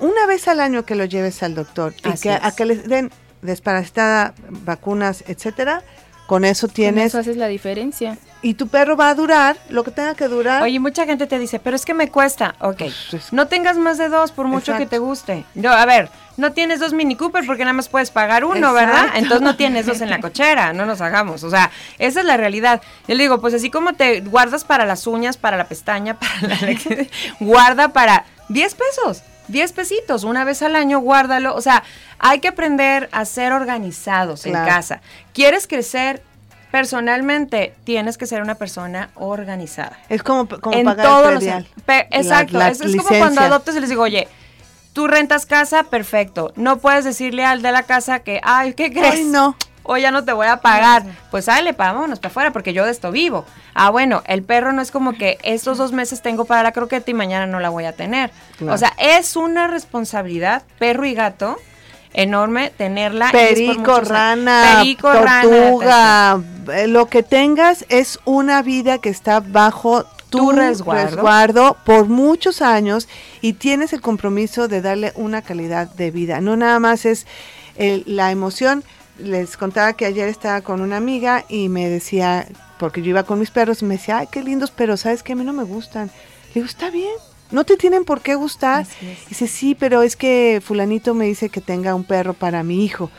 una vez al año que lo lleves al doctor y Así que, es. a que les den desparasitada, vacunas, etcétera, con eso Con tienes. eso haces la diferencia. Y tu perro va a durar lo que tenga que durar. Oye, mucha gente te dice, pero es que me cuesta. Ok, Pues, es- no tengas más de dos por mucho que te guste. No, a ver, no tienes dos Mini Cooper porque nada más puedes pagar uno, ¿verdad? Entonces no tienes dos en la cochera, no nos hagamos. O sea, esa es la realidad. Yo le digo, pues así como te guardas para las uñas, para la pestaña, [LAUGHS] para la... guarda para 10 pesos. 10 pesitos, una vez al año, guárdalo. O sea, hay que aprender a ser organizados en casa. ¿Quieres crecer personalmente? Tienes que ser una persona organizada es como, como en pagar todos el los predial. pe- La- exacto la es, es como cuando adoptas y les digo oye tú rentas casa perfecto no puedes decirle al de la casa que ay qué crees Ay, no. Hoy ya no te voy a pagar. Pues sale, vámonos para afuera, porque yo de esto vivo. Ah, bueno, el perro no es como que estos dos meses tengo para la croqueta y mañana no la voy a tener. Claro. O sea, es una responsabilidad, perro y gato, enorme tenerla. Perico, rana, Perico, tortuga, eh, lo que tengas es una vida que está bajo tu, Tu resguardo. resguardo por muchos años y tienes el compromiso de darle una calidad de vida. No nada más es el- la emoción. Les contaba que ayer estaba con una amiga y me decía, porque yo iba con mis perros, y me decía, ay, qué lindos, pero sabes que a mí no me gustan. Le digo, está bien, no te tienen por qué gustar. Dice, sí, pero es que fulanito me dice que tenga un perro para mi hijo.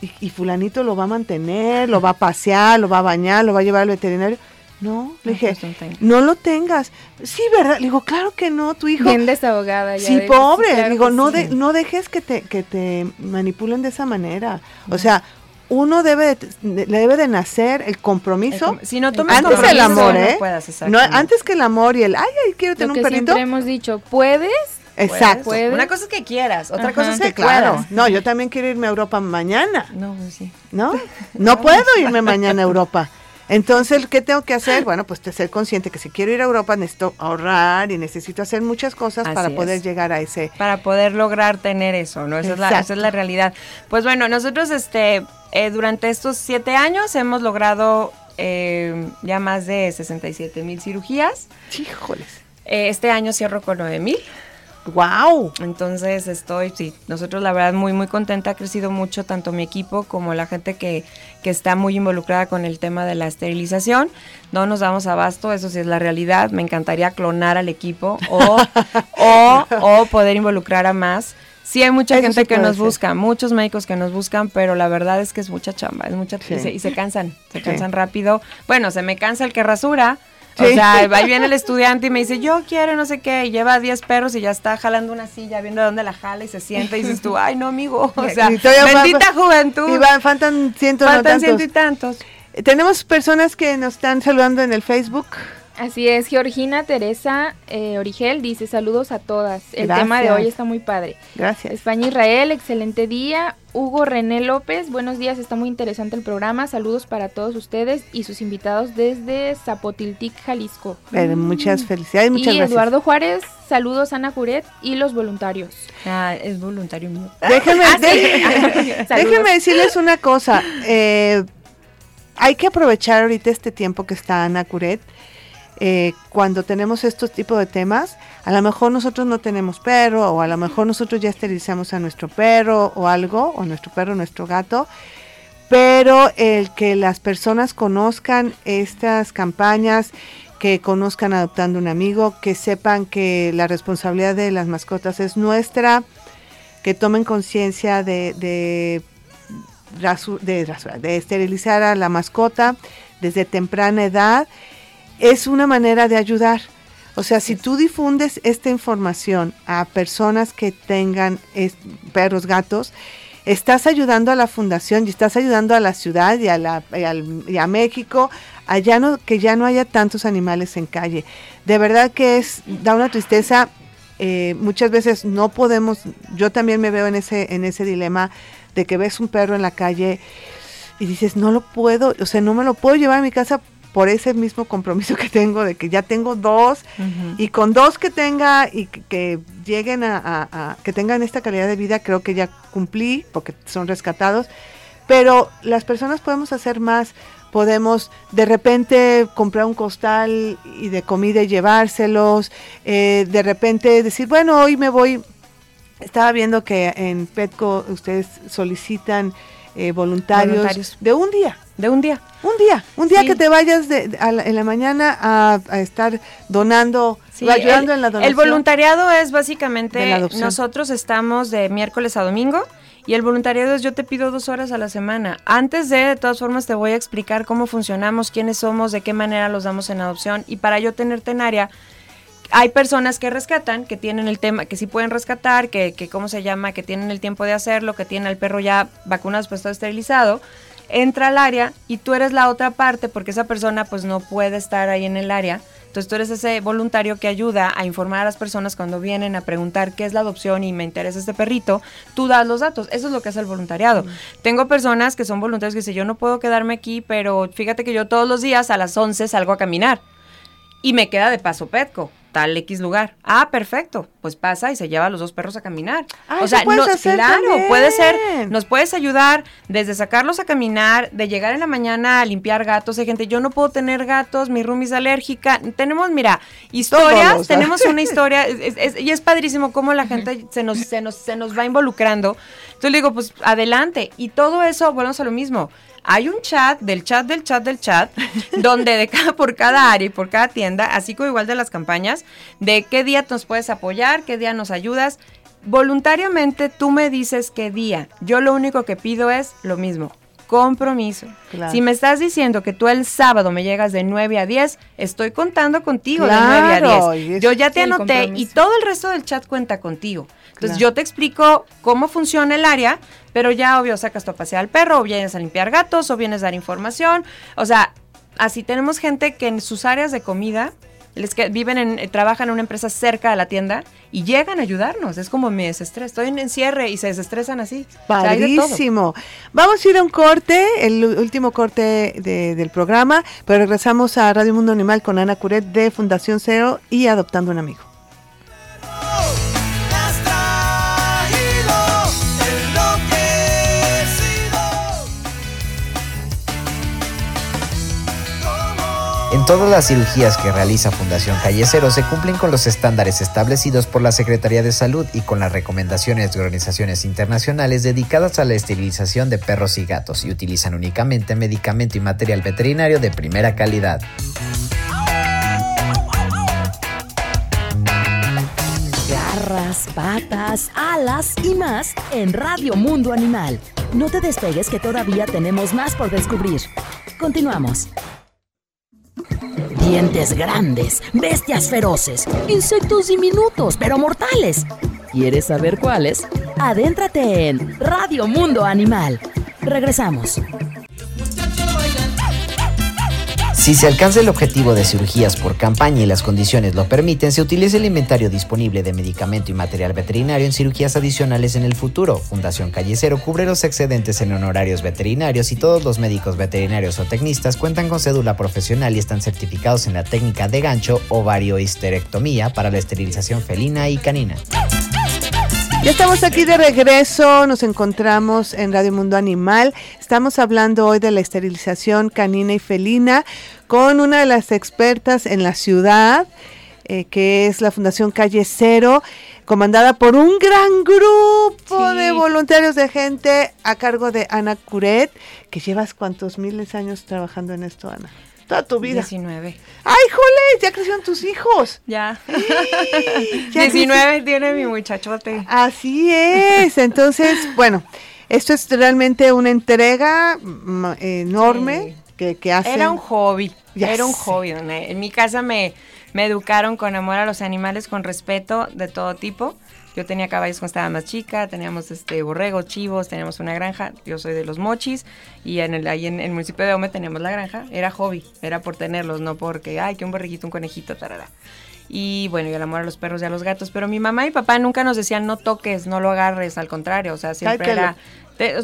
Y, y- y fulanito lo va a mantener, lo va a pasear, lo va a bañar, lo va a llevar al veterinario. No, le No, dije, pues, no lo tengas. Sí, ¿verdad? Le digo, claro que no, tu hijo. Bien desahogada ya. Sí, de- pobre. claro digo, no, sí. de- no dejes que te, que te manipulen de esa manera. O sea, uno debe de, le debe de nacer el compromiso. El com- si no tomas antes del compromiso, amor, no ¿eh? puedas, no, antes que el amor y el, ay, ay, quiero Lo tener que un perrito. siempre hemos dicho, ¿puedes? Exacto. Puedes. Una cosa es que quieras, otra Ajá. cosa es Sí, que claro. puedas. No, yo también quiero irme a Europa mañana, No, pues sí. ¿no? [LAUGHS] No puedo irme mañana a Europa. Entonces, ¿qué tengo que hacer? Bueno, pues ser consciente que si quiero ir a Europa necesito ahorrar y necesito hacer muchas cosas Así para es. poder llegar a ese. para poder lograr tener eso, ¿no? Esa es, la, esa es la realidad. Pues bueno, nosotros este, eh, durante estos siete años hemos logrado eh, ya más de 67 mil cirugías. Híjoles. Eh, este año cierro con 9 mil. ¡Wow! Entonces estoy, sí, nosotros la verdad muy, muy contenta, ha crecido mucho tanto mi equipo como la gente que, que está muy involucrada con el tema de la esterilización. No nos damos abasto, eso sí es la realidad. Me encantaría clonar al equipo o, [LAUGHS] o, o poder involucrar a más. Sí hay mucha Eso gente sí que nos ser. busca, muchos médicos que nos buscan, pero la verdad es que es mucha chamba, es mucha Sí. y, se, y se cansan, se Sí. cansan rápido. Bueno, se me cansa el que rasura. O sea, ahí viene el estudiante y me dice, yo quiero no sé qué, y lleva 10 perros y ya está jalando una silla, viendo de dónde la jala y se sienta y dices tú, ay no amigo, o sea, bendita juventud, Y van, faltan ciento no tantos. ciento y tantos. Tenemos personas que nos están saludando en el Facebook. Así es, Georgina Teresa eh, Origel dice saludos a todas. El Gracias. tema de hoy está muy padre. Gracias. España Israel, excelente día. Hugo René López, buenos días, está muy interesante el programa. Saludos para todos ustedes y sus invitados desde Zapotiltic, Jalisco. Eh, muchas felicidades, muchas y gracias. Eduardo Juárez, saludos a Ana Curet y los voluntarios. Ah, es voluntario mío. [LAUGHS] Déjenme, Ah, sí. déjenme [LAUGHS] decirles una cosa. eh, hay que aprovechar ahorita este tiempo que está Ana Curet. Eh, cuando tenemos estos tipos de temas, a lo mejor nosotros no tenemos perro, o a lo mejor nosotros ya esterilizamos a nuestro perro o algo, o nuestro perro, nuestro gato, pero el que las personas conozcan estas campañas, que conozcan adoptando un amigo, que sepan que la responsabilidad de las mascotas es nuestra, que tomen conciencia de, de, de esterilizar a la mascota desde temprana edad, es una manera de ayudar. O sea, si tú difundes esta información a personas que tengan perros, gatos, estás ayudando a la fundación y estás ayudando a la ciudad y a, la, y al- y a México a no, que ya no haya tantos animales en calle. De verdad que es, da una tristeza. eh, muchas veces no podemos, yo también me veo en ese, en ese dilema de que ves un perro en la calle y dices, no lo puedo, o sea, no me lo puedo llevar a mi casa por ese mismo compromiso que tengo de que ya tengo dos y con dos que tenga y que, que lleguen a, a- a- que tengan esta calidad de vida, creo que ya cumplí porque son rescatados. Pero las personas podemos hacer más. Podemos de repente comprar un costal y de comida y llevárselos. eh, de repente decir, bueno, hoy me voy. Estaba viendo que en Petco ustedes solicitan eh, voluntarios, Voluntarios. de un día. De un día. Un día, un día Sí. que te vayas de, de- a la- en la mañana a, a estar donando, Sí, ayudando el, en la donación. El voluntariado es básicamente, nosotros estamos de miércoles a domingo y el voluntariado es yo te pido dos horas a la semana. Antes de, de todas formas, te voy a explicar cómo funcionamos, quiénes somos, de qué manera los damos en adopción y para yo tenerte en área. Hay personas que rescatan, que tienen el tema, que sí pueden rescatar, que, que cómo se llama, que tienen el tiempo de hacerlo, que tienen al perro ya vacunado, después todo esterilizado, entra al área y tú eres la otra parte porque esa persona pues no puede estar ahí en el área. Entonces tú eres ese voluntario que ayuda a informar a las personas cuando vienen a preguntar qué es la adopción y me interesa este perrito, tú das los datos. Eso es lo que hace el voluntariado. Tengo personas que son voluntarios que dicen, yo no puedo quedarme aquí, pero fíjate que yo todos los días a las 11 salgo a caminar y me queda de paso Petco, tal X lugar. Ah, perfecto. Pues pasa y se lleva a los dos perros a caminar. Ah, o sea, puedes no- hacer claro, también. puede ser, nos puedes ayudar desde sacarlos a caminar, de llegar en la mañana a limpiar gatos. Hay gente, yo no puedo tener gatos, mi roomie es alérgica. Tenemos, mira, historias, Todos, tenemos una [LAUGHS] historia, es- es- y es padrísimo cómo la gente se nos, se nos, se nos va involucrando. Entonces le digo, pues adelante. Y todo eso, volvemos a lo mismo. Hay un chat, del chat, del chat, del chat, [LAUGHS] donde de cada, por cada área y por cada tienda, así como igual de las campañas, de qué día nos puedes apoyar, qué día nos ayudas. Voluntariamente tú me dices qué día. Yo lo único que pido es lo mismo. Compromiso. Claro. Si me estás diciendo que tú el sábado me llegas de 9 a 10, estoy contando contigo Claro, de 9 a y 10. es- Yo ya te anoté y todo el resto del chat cuenta contigo. Entonces Claro. yo te explico cómo funciona el área, pero ya obvio sacas tu a pasear al perro, o vienes a limpiar gatos, o vienes a dar información. O sea, así tenemos gente que en sus áreas de comida les que viven en, eh, trabajan en una empresa cerca de la tienda y llegan a ayudarnos. Es como mi desestrés. Estoy en encierre y se desestresan así. O sea. Padrísimo. Vamos a ir a un corte, el último corte de- del programa, pero regresamos a Radio Mundo Animal con Ana Curet de Fundación Cero y Adoptando un Amigo. En todas las cirugías que realiza Fundación Calle Cero se cumplen con los estándares establecidos por la Secretaría de Salud y con las recomendaciones de organizaciones internacionales dedicadas a la esterilización de perros y gatos y utilizan únicamente medicamento y material veterinario de primera calidad. Garras, patas, alas y más en Radio Mundo Animal. No te despegues que todavía tenemos más por descubrir. Continuamos. Dientes grandes, bestias feroces, insectos diminutos pero mortales. ¿Quieres saber cuáles? Adéntrate en Radio Mundo Animal. Regresamos. Si se alcanza el objetivo de cirugías por campaña y las condiciones lo permiten, se utiliza el inventario disponible de medicamento y material veterinario en cirugías adicionales en el futuro. Fundación Callecero cubre los excedentes en honorarios veterinarios y todos los médicos veterinarios o tecnistas cuentan con cédula profesional y están certificados en la técnica de gancho o variohisterectomía para la esterilización felina y canina. Ya estamos aquí de regreso, nos encontramos en Radio Mundo Animal. Estamos hablando hoy de la esterilización canina y felina con una de las expertas en la ciudad, eh, que es la Fundación Calle Cero, comandada por un gran grupo Sí. de voluntarios de gente a cargo de Ana Curet, que llevas cuántos miles de años trabajando en esto, Ana. Toda tu vida. 19. ¡Ay, jole! Ya crecieron tus hijos. Ya. [LAUGHS] Ya 19 tiene mi muchachote. Así es. Entonces, bueno, esto es realmente una entrega mm, enorme que, que hace. Era un hobby. Ya era un sé. hobby. En mi casa me, me educaron con amor a los animales, con respeto de todo tipo. Yo tenía caballos cuando estaba más chica, teníamos este borregos, chivos, teníamos una granja. Yo soy de los mochis y en el, ahí en, el municipio de Ome teníamos la granja. Era hobby, era por tenerlos, no porque, ay, que un borreguito, un conejito, tarara. Y bueno, y el amor a los perros y a los gatos. Pero mi mamá y papá nunca nos decían no toques, no lo agarres, al contrario, o sea, siempre Tráetelo. era...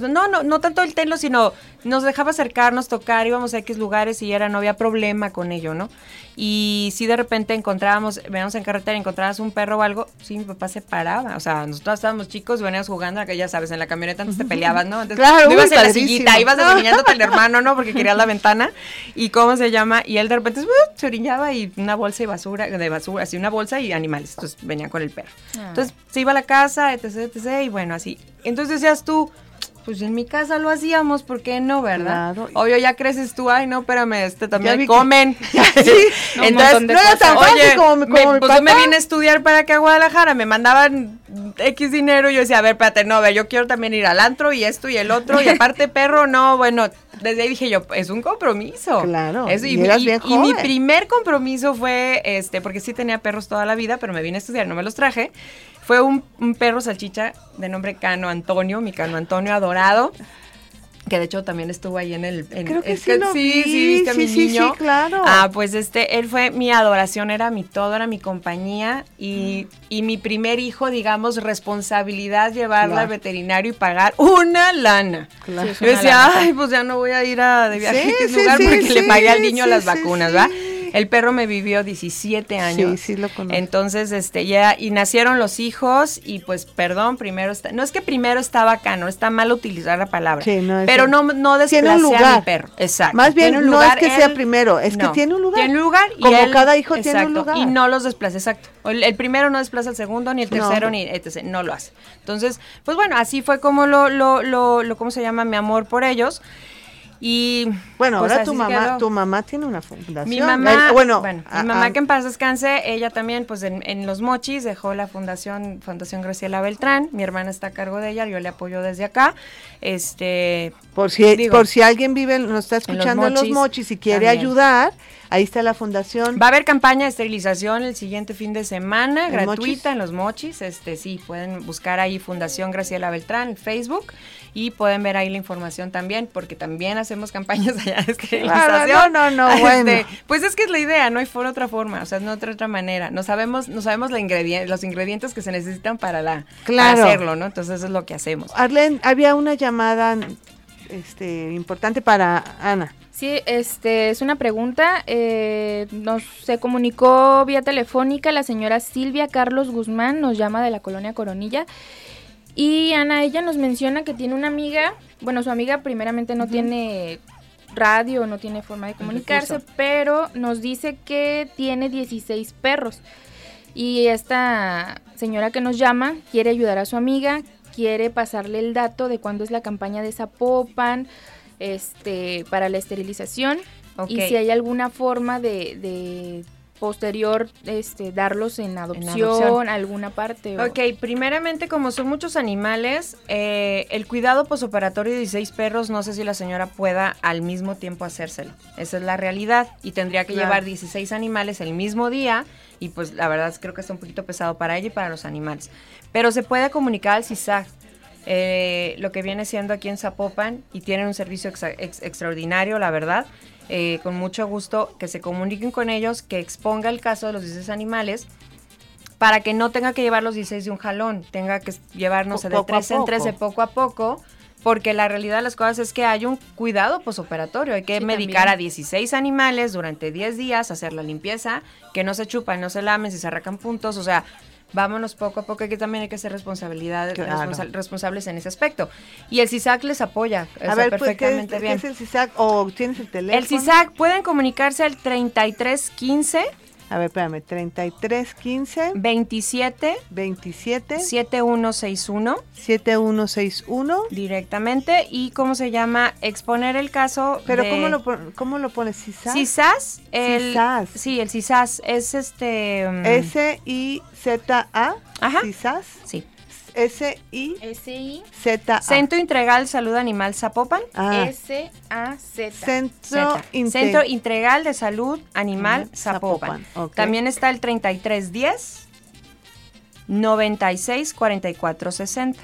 no, no, no tanto el tenlo, sino nos dejaba acercarnos, tocar, íbamos a X lugares y era, no había problema con ello, ¿no? Y si de repente encontrábamos, veníamos en carretera, encontrabas un perro o algo, sí, mi papá se paraba. O sea, nosotros estábamos chicos, veníamos jugando, que ya sabes, en la camioneta antes te peleabas, ¿no? Entonces, Claro, no ibas uy, en la sillita, ibas al hermano, ¿no? Porque querías la ventana. ¿Y cómo se llama? Y él de repente ¡uh! se orillaba y una bolsa y basura, de basura, así una bolsa y animales. Entonces venían con el perro. Entonces se iba a la casa, etc, etc, y bueno, así. Entonces decías tú, pues en mi casa lo hacíamos, ¿por qué no, verdad? Claro. Obvio, ya creces tú, ay, no, espérame, este también que- comen. [LAUGHS] [LAUGHS] No, un montón de no era tan fácil Oye, como, mi- como me, mi pues yo me vine a estudiar para acá a Guadalajara, me mandaban X dinero y yo decía, a ver, espérate, no, a ver, yo quiero también ir al antro y esto y el otro, y aparte [LAUGHS] perro, no, bueno, desde ahí dije yo, es un compromiso. Claro, Eso, y y, eras y- bien y mi primer compromiso fue, este, porque sí tenía perros toda la vida, pero me vine a estudiar, no me los traje, fue un, un perro salchicha de nombre Cano Antonio, mi Cano Antonio adorado. Que de hecho también estuvo ahí en el. en- Creo que es sí lo sí, vi, sí, viste a mi sí, sí, niño. sí, claro. Ah, pues este, él fue mi adoración, era mi todo, era mi compañía y, y mi primer hijo, digamos, responsabilidad llevarla Claro. al veterinario y pagar una lana. Claro. Yo decía, lana. ay, pues ya no voy a ir a de viaje a sí, lugar porque le pagué al niño las vacunas, sí. El perro me vivió 17 años. Sí, sí lo conozco. Entonces, este, ya, y nacieron los hijos, y pues, perdón, primero está, no es que primero estaba acá, no está mal utilizar la palabra. Sí, no, es- pero no, no Tiene desplacé un a lugar. mi perro. Exacto. Más bien, no es lugar, que sea primero, es que tiene un lugar. Tiene un lugar. y Como él- cada hijo tiene un lugar. Y no los desplaza, exacto. El, el primero no desplaza al segundo, ni el No. tercero, ni etc. No lo hace. Entonces, pues bueno, así fue como lo, lo, lo, lo ¿cómo se llama? Mi amor por ellos. Y Bueno, pues, ahora tu mamá, quedó. tu mamá tiene una fundación. Mi mamá, Eh, bueno, bueno, a- mi mamá a- que en paz descanse, ella también, pues en, en Los Mochis dejó la fundación, Fundación Graciela Beltrán, mi hermana está a cargo de ella, yo le apoyo desde acá, este, por si digo, por si alguien vive, nos está en Los escuchando en los Mochis, mochis y quiere también. ayudar, ahí está la fundación. Va a haber campaña de esterilización el siguiente fin de semana, ¿En gratuita Mochis? en los mochis. Este sí, pueden buscar ahí Fundación Graciela Beltrán en Facebook y pueden ver ahí la información también, porque también hacemos campañas allá de esterilización. Claro, no, no, no, Este. Pues es que es la idea, no hay por otra forma, o sea, no otra otra manera. No sabemos, no sabemos la ingredien- los ingredientes que se necesitan para la Claro. para hacerlo, ¿no? Entonces eso es lo que hacemos. Arlen, había una llamada este, importante para Ana. Sí, este es una pregunta. eh, nos se comunicó vía telefónica la señora Silvia Carlos Guzmán, nos llama de la colonia Coronilla. Y Ana, ella nos menciona que tiene una amiga, bueno, su amiga primeramente no tiene radio, no tiene forma de comunicarse, pero nos dice que tiene 16 perros. Y esta señora que nos llama quiere ayudar a su amiga, quiere pasarle el dato de cuándo es la campaña de Zapopan este, para la esterilización. Y si hay alguna forma de, de posterior este, darlos en adopción, alguna parte. Ok, primeramente como son muchos animales, eh, el cuidado posoperatorio de 16 perros, no sé si la señora pueda al mismo tiempo hacérselo. Esa es la realidad y tendría que llevar 16 animales el mismo día y pues la verdad creo que está un poquito pesado para ella y para los animales. Pero se puede comunicar al CISAG. Eh, lo que viene siendo aquí en Zapopan y tienen un servicio extraordinario, la verdad. Eh, con mucho gusto que se comuniquen con ellos, que exponga el caso de los 16 animales para que no tenga que llevar los 16 de un jalón, tenga que llevarnos de 13 en 13 poco a poco, porque la realidad de las cosas es que hay un cuidado posoperatorio, hay que medicar a 16 animales durante 10 días, hacer la limpieza, que no se chupan, no se lamen, si se arrancan puntos, o sea, vámonos poco a poco, que también hay que ser responsabilidad, responsables en ese aspecto. Y el CISAC les apoya a ver, pues, perfectamente bien. ¿qué es el CISAC o tienes el teléfono? El CISAC pueden comunicarse al 3315 a ver, espérame, 33 15 27 27 7161 7161 directamente y cómo se llama exponer el caso Pero cómo lo cómo lo pones CISAS? CISAS, el CISAS. Sí, el CISAS es este mm, S I Z A Ajá. CISAS. Sí. S-I Z Centro Integral Salud Animal Zapopan. Ah. S-A-Z. Centro, Centro Integral de Salud Animal Zapopan. También está el 3310 96 44 60.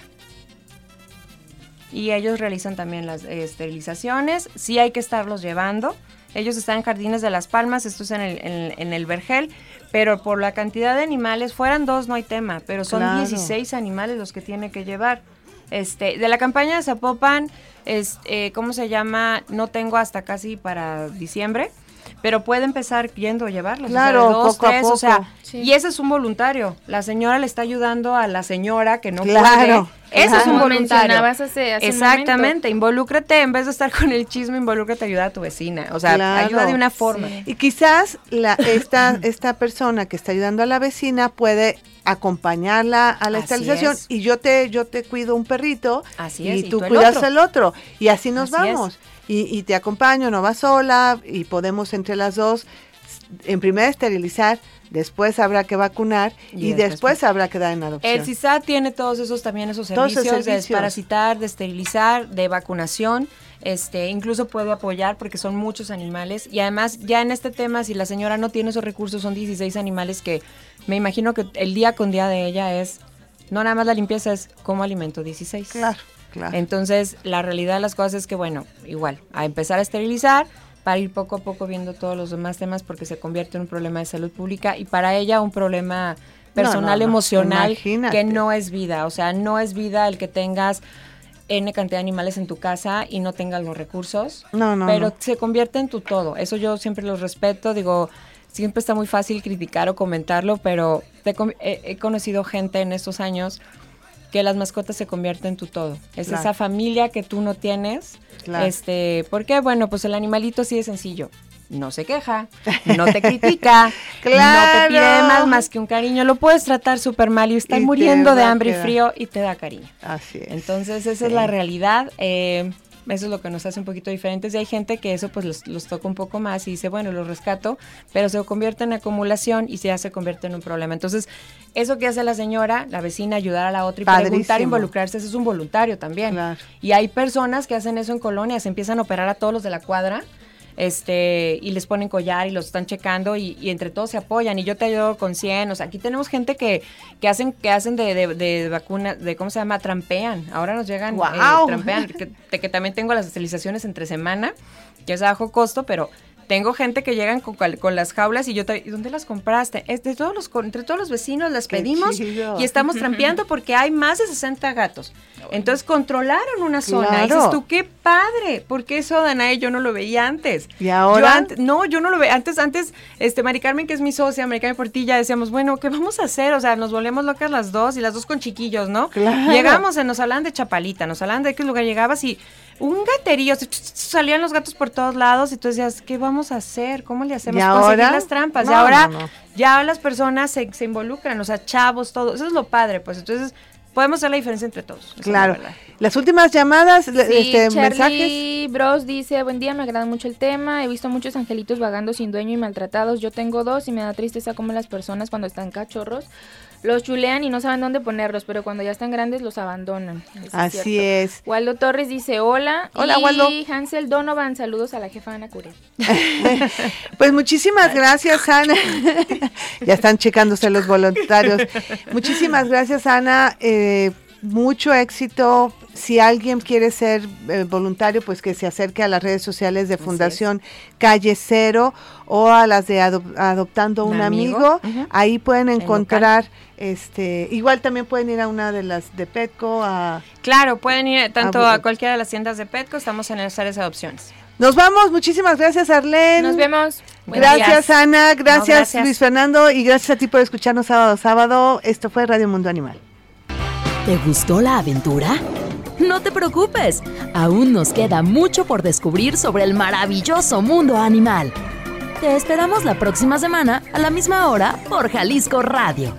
Y ellos realizan también las esterilizaciones. Sí hay que estarlos llevando. Ellos están en Jardines de las Palmas, esto es en el, en el Vergel pero por la cantidad de animales, fueran dos no hay tema, pero son 16 animales los que tiene que llevar. Este, de la campaña de Zapopan, es, eh, ¿cómo se llama? No tengo hasta casi para diciembre, pero puede empezar yendo a llevarlos. Claro, dos, tres, o sea, y ese es un voluntario. La señora le está ayudando a la señora que no puede. Ese es un voluntario. Exactamente, involúcrate, en vez de estar con el chisme, involúcrate a ayudar a tu vecina. O sea, ayuda de una forma. Y quizás la, esta, esta persona que está ayudando a la vecina puede acompañarla a la esterilización y yo te yo te cuido un perrito y, tú, cuidas al otro. Y así nos vamos. Y, y, te acompaño no vas sola y podemos entre las dos en primera esterilizar después habrá que vacunar y, después, habrá que dar en adopción. El CISAT tiene todos esos también esos servicios, de desparasitar, de esterilizar, de vacunación. Este, incluso puede apoyar porque son muchos animales y además ya en este tema si la señora no tiene esos recursos son 16 animales que me imagino que el día con día de ella es no nada más la limpieza es como alimento 16. Claro, claro. Entonces, la realidad de las cosas es que bueno, igual, a empezar a esterilizar, para ir poco a poco viendo todos los demás temas porque se convierte en un problema de salud pública y para ella un problema personal, emocional, que no es vida. O sea, no es vida el que tengas N cantidad de animales en tu casa y no tengas los recursos. No, no. Pero se convierte en tu todo. Eso yo siempre lo respeto. Digo, siempre está muy fácil criticar o comentarlo, pero he, conocido gente en estos años que las mascotas se convierten en tu todo. Es esa familia que tú no tienes este, porque bueno, pues el animalito sí es sencillo. No se queja, [LAUGHS] no te critica, claro. no te pide más, más que un cariño. Lo puedes tratar súper mal y está muriendo de hambre y frío y te da cariño. Así es. Entonces, esa es la realidad. Eh, eso es lo que nos hace un poquito diferentes. Y hay gente que eso pues los, toca un poco más y dice, bueno, los rescato, pero se convierte en acumulación y ya se convierte en un problema. Entonces, eso que hace la señora, la vecina, ayudar a la otra y preguntar, involucrarse, eso es un voluntario también. Y hay personas que hacen eso en colonias, empiezan a operar a todos los de la cuadra este, y les ponen collar y los están checando y, entre todos se apoyan. Y yo te ayudo con 100, o sea, aquí tenemos gente que, que hacen, que hacen de, de, de vacuna, de cómo se llama, trampean, ahora nos llegan, wow. Eh, trampean, que, que, también tengo las estilizaciones entre semana, que es a bajo costo, pero tengo gente que llegan con, con las jaulas y yo, te, ¿dónde las compraste? Es de todos los, entre todos los vecinos las pedimos y estamos [LAUGHS] trampeando porque hay más de 60 gatos. Entonces controlaron una zona. Y dices tú, qué padre, porque eso, Danae, yo no lo veía antes. ¿Y ahora? no, yo no lo veía. Antes, antes, este, Mari Carmen, que es mi socia, Mari Carmen Portilla, decíamos, bueno, ¿qué vamos a hacer? O sea, nos volvemos locas las dos y las dos con chiquillos, ¿no? Llegamos, nos hablan de Chapalita, nos hablan de qué lugar llegabas y un gaterío, salían los gatos por todos lados y tú decías, ¿qué vamos a hacer? ¿Cómo le hacemos? ¿Y Conseguir ahora? las trampas. y ahora no, no. ya las personas se, se involucran, o sea, chavos, todo. Eso es lo padre, pues entonces podemos hacer la diferencia entre todos. esa es la Claro. Las últimas llamadas, Sí, este, Charlie mensajes. Bros dice, buen día, me agrada mucho el tema, he visto muchos angelitos vagando sin dueño y maltratados, yo tengo dos y me da tristeza como las personas cuando están cachorros los chulean y no saben dónde ponerlos, pero cuando ya están grandes los abandonan. Eso Así es. Waldo Torres dice hola. Hola, y Waldo. Hansel Donovan, saludos a la jefa Ana Curel. [LAUGHS] Pues muchísimas gracias, Ana. [LAUGHS] ya están checándose los voluntarios. Muchísimas gracias, Ana. Eh, mucho éxito. Si alguien quiere ser eh, voluntario, pues que se acerque a las redes sociales de. Fundación Calle Cero o a las de Adop- Adoptando un, Un amigo. Ahí pueden En encontrar, este, igual también pueden ir a una de las de Petco. A... Claro, pueden ir tanto a cualquiera de las tiendas de Petco, estamos en las áreas de adopciones. Nos vamos. Muchísimas gracias, Arlene. Nos vemos. Buenos Gracias, días. Ana. Gracias, gracias. Luis Fernando. Y gracias a ti por escucharnos sábado a sábado. Esto fue Radio Mundo Animal. ¿Te gustó la aventura? No te preocupes, aún nos queda mucho por descubrir sobre el maravilloso mundo animal. Te esperamos la próxima semana a la misma hora por Jalisco Radio.